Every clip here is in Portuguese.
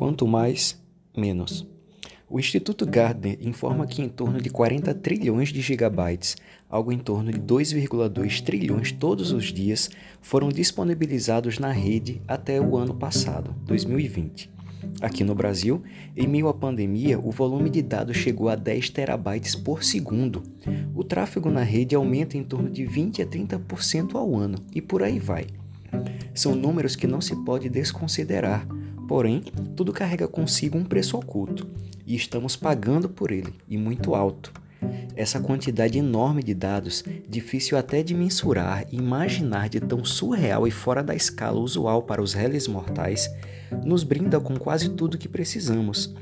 Quanto mais, menos. O Instituto Gardner informa que em torno de 40 trilhões de gigabytes, algo em torno de 2,2 trilhões todos os dias, foram disponibilizados na rede até o ano passado, 2020. Aqui no Brasil, em meio à pandemia, o volume de dados chegou a 10 terabytes por segundo. O tráfego na rede aumenta em torno de 20 a 30% ao ano e por aí vai. São números que não se pode desconsiderar, porém, tudo carrega consigo um preço oculto e estamos pagando por ele, e muito alto. Essa quantidade enorme de dados, difícil até de mensurar e imaginar de tão surreal e fora da escala usual para os réis mortais, nos brinda com quase tudo que precisamos.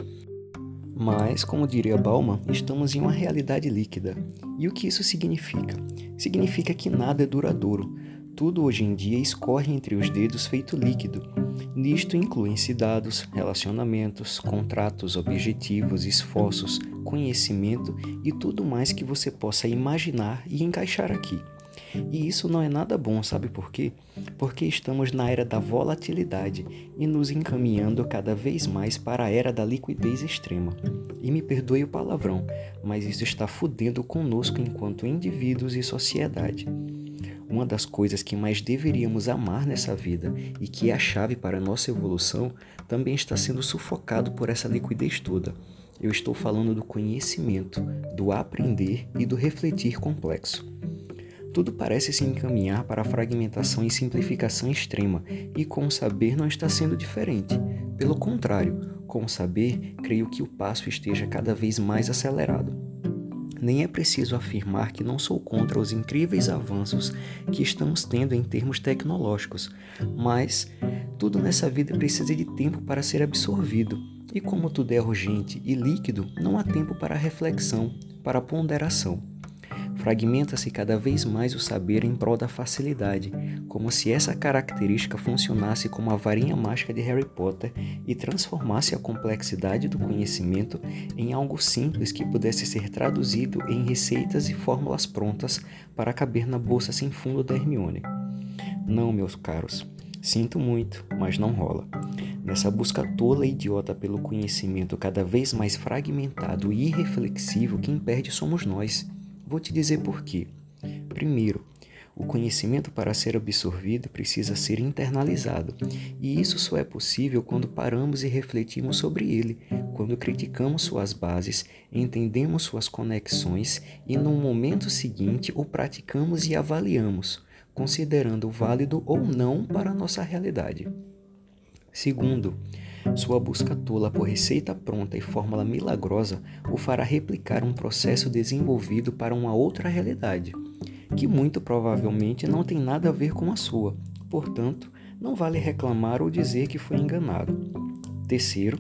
Mas, como diria Bauman, estamos em uma realidade líquida. E o que isso significa? Significa que nada é duradouro. Tudo hoje em dia escorre entre os dedos feito líquido Nisto incluem-se dados, relacionamentos, contratos, objetivos, esforços, conhecimento e tudo mais que você possa imaginar e encaixar aqui. E isso não é nada bom, sabe por quê? Porque estamos na era da volatilidade e nos encaminhando cada vez mais para a era da liquidez extrema. E me perdoe o palavrão, mas isso está fudendo conosco enquanto indivíduos e sociedade. Uma das coisas que mais deveríamos amar nessa vida e que é a chave para a nossa evolução também está sendo sufocado por essa liquidez toda. Eu estou falando do conhecimento, do aprender e do refletir complexo. Tudo parece se encaminhar para a fragmentação e simplificação extrema, e com o saber não está sendo diferente. Pelo contrário, com o saber, creio que o passo esteja cada vez mais acelerado. Nem é preciso afirmar que não sou contra os incríveis avanços que estamos tendo em termos tecnológicos, mas tudo nessa vida precisa de tempo para ser absorvido. E como tudo é urgente e líquido, não há tempo para reflexão, para ponderação. Fragmenta-se cada vez mais o saber em prol da facilidade, como se essa característica funcionasse como a varinha mágica de Harry Potter e transformasse a complexidade do conhecimento em algo simples que pudesse ser traduzido em receitas e fórmulas prontas para caber na bolsa sem fundo da Hermione. Não, meus caros, sinto muito, mas não rola. Nessa busca tola e idiota pelo conhecimento cada vez mais fragmentado e irreflexivo, quem perde somos nós. Vou te dizer por quê. Primeiro, o conhecimento para ser absorvido precisa ser internalizado, e isso só é possível quando paramos e refletimos sobre ele, quando criticamos suas bases, entendemos suas conexões e, no momento seguinte, o praticamos e avaliamos, considerando válido ou não para a nossa realidade. Segundo, sua busca tola por receita pronta e fórmula milagrosa o fará replicar um processo desenvolvido para uma outra realidade, que muito provavelmente não tem nada a ver com a sua. Portanto, não vale reclamar ou dizer que foi enganado. Terceiro,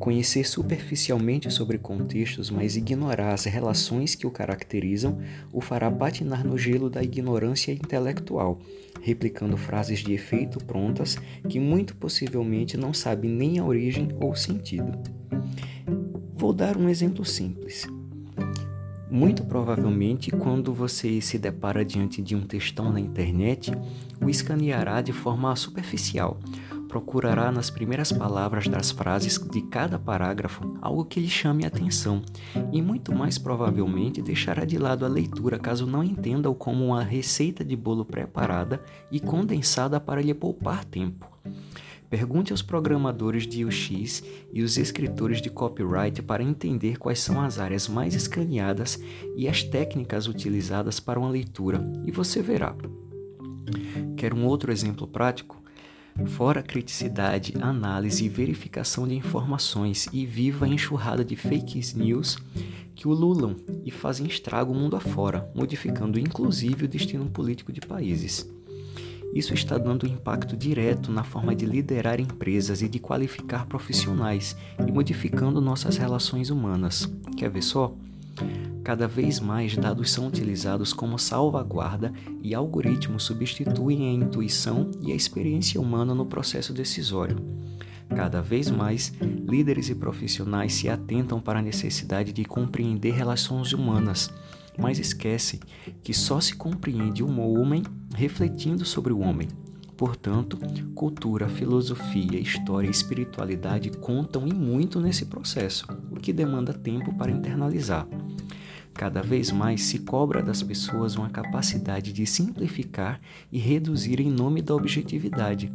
conhecer superficialmente sobre contextos, mas ignorar as relações que o caracterizam, o fará patinar no gelo da ignorância intelectual, replicando frases de efeito prontas que muito possivelmente não sabe nem a origem ou sentido. Vou dar um exemplo simples. Muito provavelmente, quando você se depara diante de um textão na internet, o escaneará de forma superficial, procurará nas primeiras palavras das frases de cada parágrafo algo que lhe chame a atenção e muito mais provavelmente deixará de lado a leitura caso não entenda-o como uma receita de bolo preparada e condensada para lhe poupar tempo. Pergunte aos programadores de UX e os escritores de copyright para entender quais são as áreas mais escaneadas e as técnicas utilizadas para uma leitura, e você verá. Quer um outro exemplo prático? Fora criticidade, análise e verificação de informações e viva a enxurrada de fake news que ululam e fazem estrago mundo afora, modificando inclusive o destino político de países. Isso está dando impacto direto na forma de liderar empresas e de qualificar profissionais e modificando nossas relações humanas. Quer ver só? Cada vez mais dados são utilizados como salvaguarda e algoritmos substituem a intuição e a experiência humana no processo decisório. Cada vez mais, líderes e profissionais se atentam para a necessidade de compreender relações humanas, mas esquecem que só se compreende um homem refletindo sobre o homem. Portanto, cultura, filosofia, história e espiritualidade contam e muito nesse processo, o que demanda tempo para internalizar. Cada vez mais se cobra das pessoas uma capacidade de simplificar e reduzir em nome da objetividade.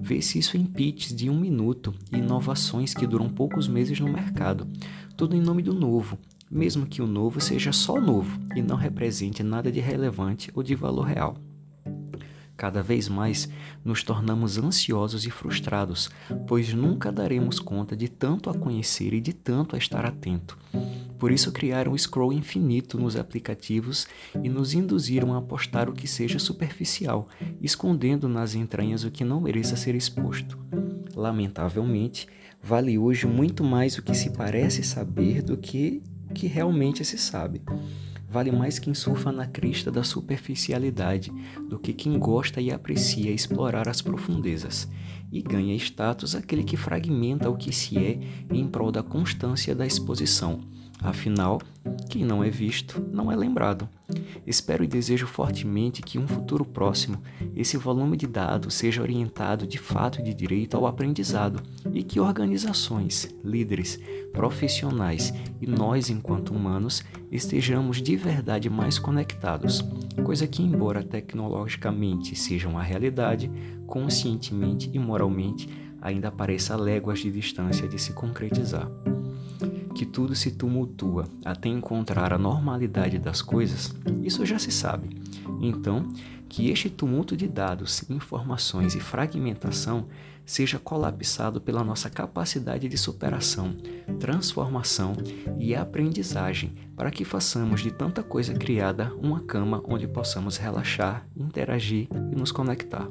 Vê-se isso em pitches de um minuto e inovações que duram poucos meses no mercado, tudo em nome do novo, mesmo que o novo seja só novo e não represente nada de relevante ou de valor real. Cada vez mais nos tornamos ansiosos e frustrados, pois nunca daremos conta de tanto a conhecer e de tanto a estar atento. Por isso criaram um scroll infinito nos aplicativos e nos induziram a apostar o que seja superficial, escondendo nas entranhas o que não mereça ser exposto. Lamentavelmente, vale hoje muito mais o que se parece saber do que o que realmente se sabe. Vale mais quem surfa na crista da superficialidade do que quem gosta e aprecia explorar as profundezas. E ganha status aquele que fragmenta o que se é em prol da constância da exposição. Afinal, quem não é visto não é lembrado. Espero e desejo fortemente que, em um futuro próximo, esse volume de dados seja orientado de fato e de direito ao aprendizado e que organizações, líderes, profissionais e nós, enquanto humanos, estejamos de verdade mais conectados, coisa que, embora tecnologicamente seja uma realidade, conscientemente e moralmente ainda pareça léguas de distância de se concretizar que tudo se tumultua até encontrar a normalidade das coisas, isso já se sabe. Então, que este tumulto de dados, informações e fragmentação seja colapsado pela nossa capacidade de superação, transformação e aprendizagem, para que façamos de tanta coisa criada uma cama onde possamos relaxar, interagir e nos conectar.